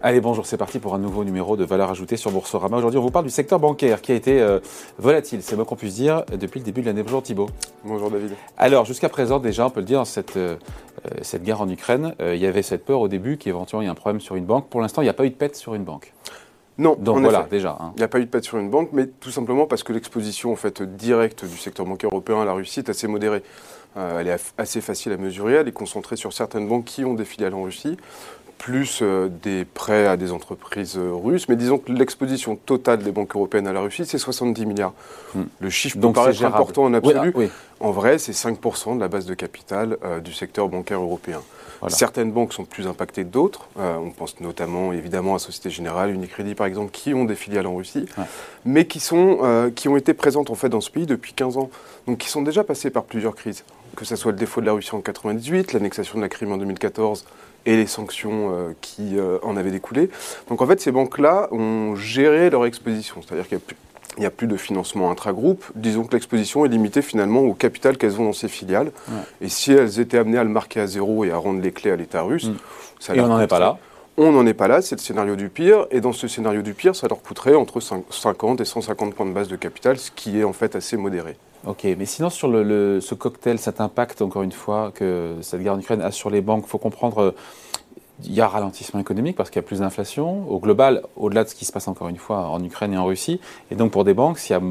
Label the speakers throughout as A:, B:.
A: Allez, bonjour, c'est parti pour un nouveau numéro de valeur ajoutée sur Boursorama. Aujourd'hui, on vous parle du secteur bancaire qui a été euh, volatile, c'est moi qu'on puisse dire, depuis le début de l'année. Bonjour Thibault.
B: Bonjour David.
A: Alors, jusqu'à présent, déjà, on peut le dire, cette, euh, cette guerre en Ukraine, euh, il y avait cette peur au début qu'éventuellement il y a un problème sur une banque. Pour l'instant, il n'y a pas eu de pète sur une banque.
B: Non,
A: Donc voilà, déjà. hein.
B: Il n'y a pas eu de pète sur une banque, mais tout simplement parce que l'exposition en fait, directe du secteur bancaire européen à la Russie est assez modérée. Euh, elle est assez facile à mesurer, elle est concentrée sur certaines banques qui ont des filiales en Russie, plus euh, des prêts à des entreprises euh, russes. Mais disons que l'exposition totale des banques européennes à la Russie, c'est 70 milliards.
A: Hmm.
B: Le chiffre
A: Donc
B: peut
A: c'est
B: paraître
A: gérable.
B: important en
A: Oui,
B: absolu.
A: ah, oui.
B: En vrai, c'est 5% de la base de capital euh, du secteur bancaire européen.
A: Voilà.
B: Certaines banques sont plus impactées que d'autres. Euh, on pense notamment évidemment à Société Générale, Unicredit par exemple, qui ont des filiales en Russie,
A: Ouais.
B: mais qui, sont, euh, qui ont été présentes en fait dans ce pays depuis 15 ans. Donc qui sont déjà passées par plusieurs crises. Que ce soit le défaut de la Russie en 98, l'annexation de la Crimée en 2014 et les sanctions euh, qui euh, en avaient découlé. Donc en fait, ces banques-là ont géré leur exposition. C'est-à-dire qu'il n'y a plus il n'y a plus de financement intragroupe. Disons que l'exposition est limitée finalement au capital qu'elles ont dans ces filiales.
A: Ouais.
B: Et si elles étaient amenées à le marquer à zéro et à rendre les clés à l'État russe,
A: Mm.
B: ça
A: Et on n'en est pas là.
B: On n'en est pas là, c'est le scénario du pire. Et dans ce scénario du pire, ça leur coûterait entre 5 50 et 150 points de base de capital, ce qui est en fait assez modéré.
A: Ok, mais sinon sur le, ce cocktail, cet impact, encore une fois, que cette guerre en Ukraine a sur les banques, il faut comprendre, il y a ralentissement économique parce qu'il y a plus d'inflation. Au global, au-delà de ce qui se passe encore une fois en Ukraine et en Russie. Et donc pour des banques, s'il y a,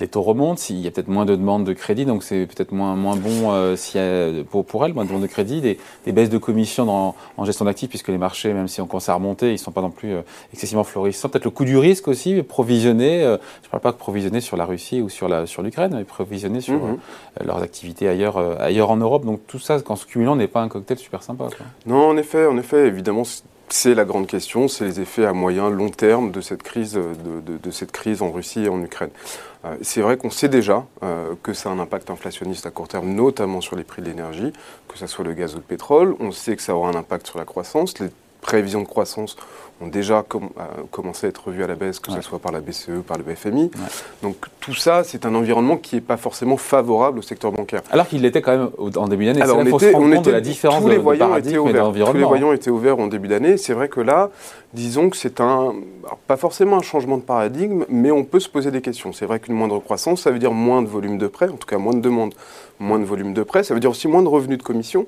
A: les taux remontent, s'il y a peut-être moins de demandes de crédit, donc c'est peut-être moins, moins bon euh, a, pour, pour elles, moins de demandes de crédit, des, des baisses de commissions dans- en gestion d'actifs, puisque les marchés, même si on commence à remonter, ils ne sont pas non plus euh, excessivement florissants. Peut-être le coût du risque aussi, provisionner, euh, je ne parle pas que provisionner sur la Russie ou sur la- sur l'Ukraine, mais provisionner sur leurs activités ailleurs, ailleurs en Europe. Donc tout ça, qu'en se cumulant, n'est pas un cocktail super sympa. quoi.
B: Non, en effet, en effet, évidemment, c'est la grande question, c'est les effets à moyen, long terme de cette crise, euh, de, de- de cette crise en Russie et en Ukraine. Euh, c'est vrai qu'on sait déjà euh, que ça a un impact inflationniste à court terme, notamment sur les prix de l'énergie, que ce soit le gaz ou le pétrole. On sait que ça aura un impact sur la croissance. Les prévisions de croissance ont déjà com- euh, commencé à être revues à la baisse, que
A: Ouais.
B: ce soit par la BCE, par le BFMI.
A: Ouais.
B: Donc tout ça, c'est un environnement qui n'est pas forcément favorable au secteur bancaire.
A: Alors qu'il l'était quand même en début d'année.
B: Alors,
A: là
B: on
A: faut
B: était- on
A: de la différence
B: tous les
A: de
B: voyants étaient ouverts. Tous les voyants étaient ouverts en début d'année. C'est vrai que là, disons que c'est un, pas forcément un changement de paradigme, mais on peut se poser des questions. C'est vrai qu'une moindre croissance, ça veut dire moins de volume de prêts, en tout cas moins de demandes, moins de volume de prêts. Ça veut dire aussi moins de revenus de commission,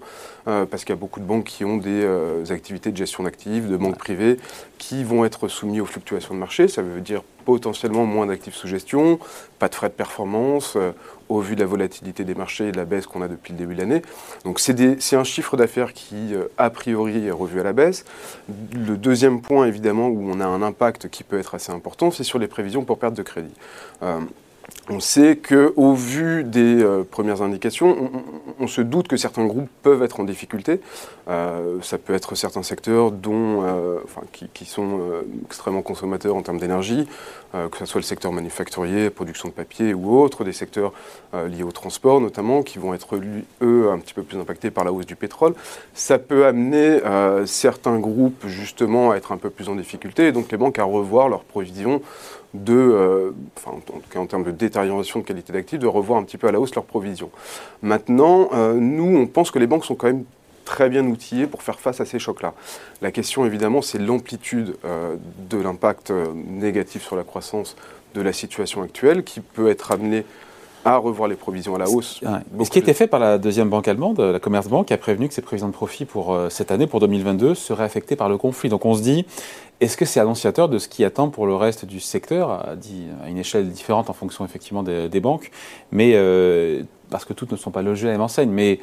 B: euh, parce qu'il y a beaucoup de banques qui ont des euh, activités de gestion d'actifs, de banques privées, qui vont être soumis aux fluctuations de marché. Ça veut dire potentiellement moins d'actifs sous gestion, pas de frais de performance, euh, au vu de la volatilité des marchés et de la baisse qu'on a depuis le début de l'année. Donc c'est un chiffre d'affaires qui, euh, a priori, est revu à la baisse. Le deuxième point, évidemment, où on a un impact qui peut être assez important, c'est sur les prévisions pour perte de crédit. On sait qu'au vu des euh, premières indications, on, se doute que certains groupes peuvent être en difficulté. Euh, ça peut être certains secteurs dont, euh, qui, sont extrêmement consommateurs en termes d'énergie, que ce soit le secteur manufacturier, production de papier ou autre, des secteurs liés au transport notamment, qui vont être, eux, un petit peu plus impactés par la hausse du pétrole. Ça peut amener certains groupes justement à être un peu plus en difficulté, et donc les banques à revoir leurs provisions de, euh, enfin, en tout cas en termes de détérioration de qualité d'actifs, de revoir un petit peu à la hausse leurs provisions. Maintenant, euh, nous, on pense que les banques sont quand même très bien outillées pour faire face à ces chocs-là. La question, évidemment, c'est l'amplitude euh, de l'impact négatif sur la croissance de la situation actuelle qui peut être amenée à revoir les provisions à la hausse.
A: Ouais. Ce qui était fait par la deuxième banque allemande, la Commerzbank, a prévenu que ses prévisions de profit pour euh, cette année, pour 2022, seraient affectées par le conflit. Donc on se dit, est-ce que c'est annonciateur de ce qui attend pour le reste du secteur, à, dit- à une échelle différente en fonction effectivement des, des banques, mais euh, parce que toutes ne sont pas logées à la même enseigne, mais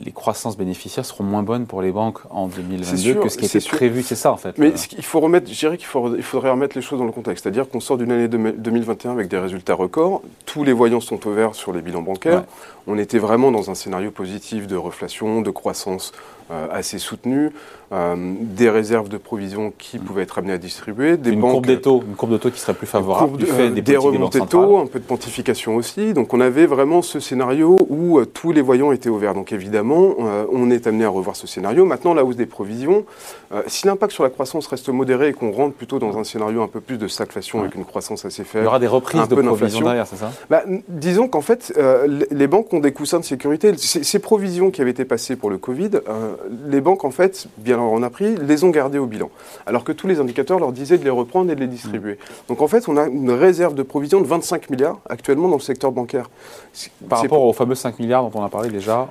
A: les croissances bénéficiaires seront moins bonnes pour les banques en 2022
B: sûr,
A: que ce qui était
B: sûr.
A: prévu, c'est ça en fait.
B: Mais
A: Euh,
B: qu'il faut remettre, je dirais qu'il il faudrait remettre les choses dans le contexte. C'est-à-dire qu'on sort d'une année de- 2021 avec des résultats records. Tous les voyants sont ouverts sur les bilans bancaires.
A: Ouais.
B: On était vraiment dans un scénario positif de reflation, de croissance euh, assez soutenue, euh, des réserves de provisions qui pouvaient être amenées à distribuer, des
A: une
B: banques
A: courbe des taux, une courbe de taux qui serait plus favorable
B: courbe
A: du
B: de-
A: fait
B: euh,
A: des,
B: des remontées de taux, un peu de pontification aussi. Donc on avait vraiment ce scénario où euh, tous les voyants étaient ouverts. Donc évidemment, euh, on est amené à revoir ce scénario. Maintenant, la hausse des provisions, si l'impact sur la croissance reste modéré et qu'on rentre plutôt dans un scénario un peu plus de stagflation
A: Ouais.
B: avec une croissance assez
A: Il y
B: faible,
A: aura des reprises
B: un
A: de
B: peu
A: provisions derrière, c'est ça?
B: Bah, disons qu'en fait, les- banques ont des coussins de sécurité. Ces, provisions qui avaient été passées pour le Covid, les banques, en fait, bien on a pris, les ont gardées au bilan. Alors que tous les indicateurs leur disaient de les reprendre et de les distribuer. Mmh. Donc en fait, on a une réserve de provision de 25 milliards actuellement dans le secteur bancaire.
A: Par rapport aux fameux 5 milliards dont on a parlé déjà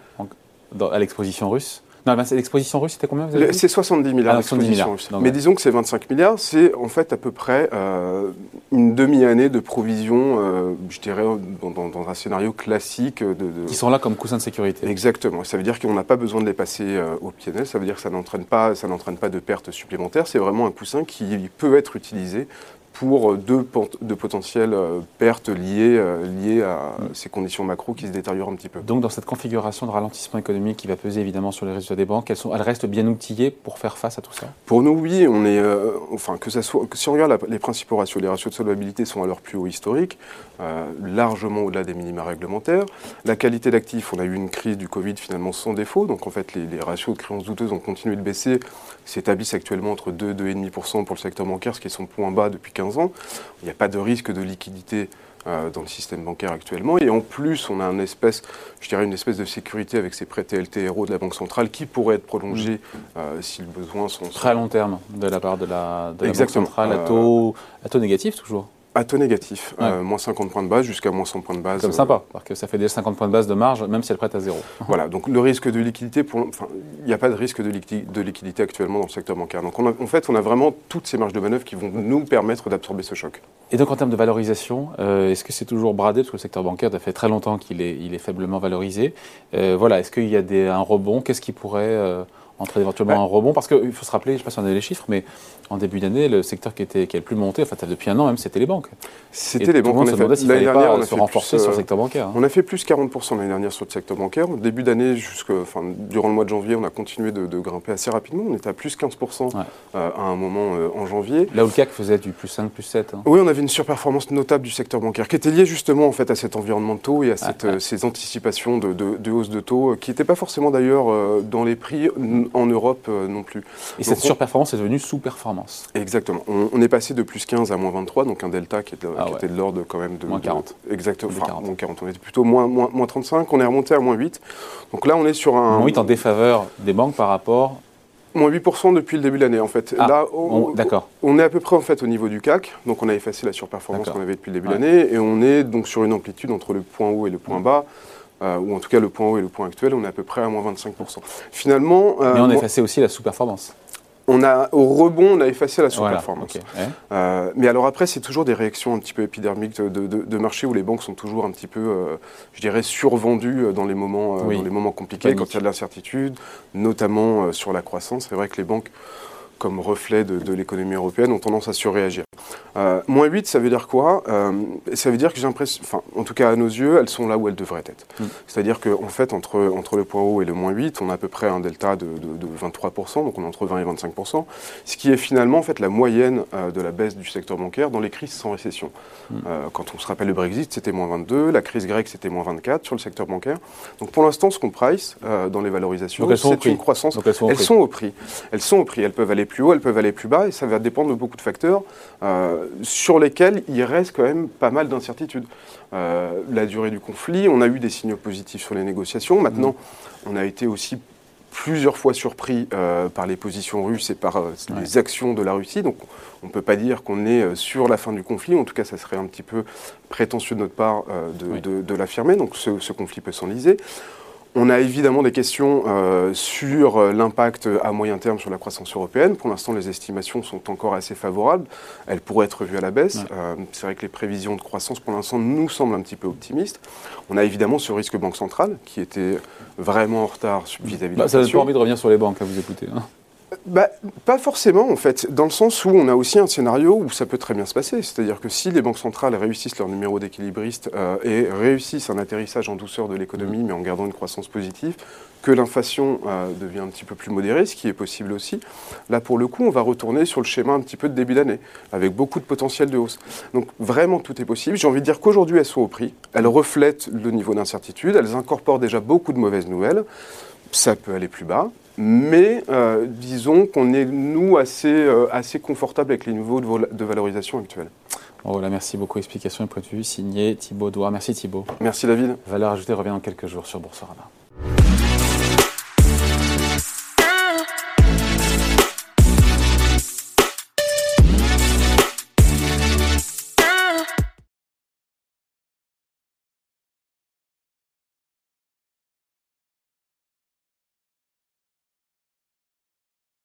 A: à l'exposition russe non, l'exposition russe, c'était combien
B: C'est 70 milliards ah, russe. Mais disons que ces 25 milliards, c'est en fait à peu près euh, une demi-année de provision, euh, je dirais, dans, un scénario classique. De,
A: Qui sont là comme coussin de sécurité.
B: Exactement. Ça veut dire qu'on n'a pas besoin de les passer euh, au PNL. Ça veut dire que ça n'entraîne pas, ça n'entraîne pas de pertes supplémentaires. C'est vraiment un coussin qui peut être utilisé pour deux, de potentielles euh, pertes liées, euh, liées à mm. ces conditions macro qui se détériorent un petit peu.
A: Donc dans cette configuration de ralentissement économique qui va peser évidemment sur les résultats des banques, elles, sont, elles restent bien outillées pour faire face à tout ça?
B: Pour nous, oui. On est, euh, enfin, que ça soit, si on regarde les principaux ratios, les ratios de solvabilité sont à leur plus haut historique, largement au-delà des minima réglementaires. La qualité d'actifs, on a eu une crise du Covid finalement sans défaut, donc en fait les, les ratios de créances douteuses ont continué de baisser, s'établissent actuellement entre 2 et 2,5% pour le secteur bancaire, ce qui est son point bas depuis 15 ans. Il n'y a pas de risque de liquidité euh, dans le système bancaire actuellement. Et en plus, on a une espèce, je dirais une espèce de sécurité avec ces prêts TLTRO de la Banque centrale qui pourrait être prolongé mmh. euh, si le besoin sont...
A: Très long terme de la part de la, de la Banque centrale, à taux, à taux négatif toujours
B: à taux négatif, euh, moins 50 points de base jusqu'à moins 100 points de base.
A: Comme sympa, parce que ça fait déjà 50 points de base de marge, même si elle prête à zéro.
B: voilà, donc le risque de liquidité, enfin, il n'y a pas de risque de, de, liquidité actuellement dans le secteur bancaire. Donc en fait, on a vraiment toutes ces marges de manœuvre qui vont nous permettre d'absorber ce choc.
A: Et donc en termes de valorisation, euh, est-ce que c'est toujours bradé? Parce que le secteur bancaire, ça fait très longtemps qu'il est, il est faiblement valorisé. Euh, voilà, est-ce qu'il y a des, un rebond? Qu'est-ce qui pourrait entre éventuellement un rebond Parce qu'il faut se rappeler, je ne sais pas si on a les chiffres, mais en début d'année, le secteur qui, était, qui a le plus monté, enfin depuis un an même, c'était les banques.
B: C'était les banques.
A: On fait, l'année dernière, on a se renforcer sur le secteur bancaire. Hein.
B: On a fait plus 40% l'année dernière sur le secteur bancaire. Au début d'année, enfin, durant le mois de janvier, on a continué de, grimper assez rapidement. On était à plus 15% euh, à un moment euh, en janvier.
A: Là où le CAC faisait du plus 5, plus 7. Hein.
B: Oui, on avait une surperformance notable du secteur bancaire qui était liée justement en fait, à cet environnement de taux et à cette, euh, ces anticipations de, de, hausse de taux qui n'étaient pas forcément d'ailleurs dans les prix en Europe non plus.
A: Et cette surperformance est devenue sous-performance.
B: Exactement. On, est passé de plus 15 à moins 23, donc un delta qui, ah était de l'ordre quand même de...
A: Moins 40.
B: exactement. moins 40. On était plutôt moins, moins, 35, on est remonté à moins 8. Donc là, on est sur un...
A: Moins 8 en défaveur des banques par rapport
B: Moins 8% depuis le début de l'année, en fait.
A: Ah, là, on,
B: on, est à peu près en fait au niveau du CAC, donc on a effacé la surperformance qu'on avait depuis le début de l'année, et on est donc sur une amplitude entre le point haut et le point bas. Euh, ou en tout cas le point haut et le point actuel, on est à peu près à moins 25%. Finalement...
A: Euh, Mais on a effacé aussi la sous-performance.
B: On a, au rebond, on a effacé la sous-performance. Euh, mais alors après, c'est toujours des réactions un petit peu épidermiques de, marché où les banques sont toujours un petit peu, je dirais, survendues dans les moments, dans les moments compliqués, quand il y a de l'incertitude, notamment sur la croissance. C'est vrai que les banques comme reflet de, l'économie européenne ont tendance à surréagir. Euh, moins 8, ça veut dire quoi? Euh, Ça veut dire que j'ai l'impression, enfin, en tout cas à nos yeux, elles sont là où elles devraient être. Mm. C'est-à-dire qu'en en fait, entre, entre le point haut et le moins 8, on a à peu près un delta de, 23%, donc on est entre 20 et 25%, ce qui est finalement en fait la moyenne euh, de la baisse du secteur bancaire dans les crises sans récession. Mm. quand on se rappelle le Brexit, c'était moins 22, la crise grecque, c'était moins 24 sur le secteur bancaire. Donc pour l'instant, ce qu'on price dans les valorisations, c'est une croissance. elles, sont, elles sont au prix. Elles sont au prix. Elles peuvent aller plus haut, elles peuvent aller plus bas, et ça va dépendre de beaucoup de facteurs sur lesquels il reste quand même pas mal d'incertitudes. Euh, la durée du conflit, on a eu des signaux positifs sur les négociations. Maintenant, mmh. on a été aussi plusieurs fois surpris euh, par les positions russes et par les actions de la Russie. Donc on ne peut pas dire qu'on est sur la fin du conflit. En tout cas, ça serait un petit peu prétentieux de notre part de, l'affirmer. Donc ce, ce conflit peut s'enliser. On a évidemment des questions euh, sur euh, l'impact à moyen terme sur la croissance européenne. Pour l'instant, les estimations sont encore assez favorables. Elles pourraient être revues à la baisse. Euh, c'est vrai que les prévisions de croissance, pour l'instant, nous semblent un petit peu optimistes. On a évidemment ce risque banque centrale, qui était vraiment en retard vis-à-vis de bah,
A: Ça n'a pas envie de revenir sur les banques, à vous écouter. Hein
B: bah, Pas forcément, en fait, dans le sens où on a aussi un scénario où ça peut très bien se passer. C'est-à-dire que si les banques centrales réussissent leur numéro d'équilibriste euh, et réussissent un atterrissage en douceur de l'économie, mais en gardant une croissance positive, que l'inflation euh, devient un petit peu plus modérée, ce qui est possible aussi, là, pour le coup, on va retourner sur le schéma un petit peu de début d'année, avec beaucoup de potentiel de hausse. Donc, vraiment, tout est possible. J'ai envie de dire qu'aujourd'hui, elles sont au prix. Elles reflètent le niveau d'incertitude. Elles incorporent déjà beaucoup de mauvaises nouvelles. Ça peut aller plus bas. Mais euh, disons qu'on est, nous, assez, euh, assez confortable avec les niveaux de, valorisation actuels.
A: voilà, merci beaucoup. Explication et point de vue signé Thibaut Douard. Merci Thibaut.
B: Merci David.
A: Valeur ajoutée revient dans quelques jours sur Boursorama.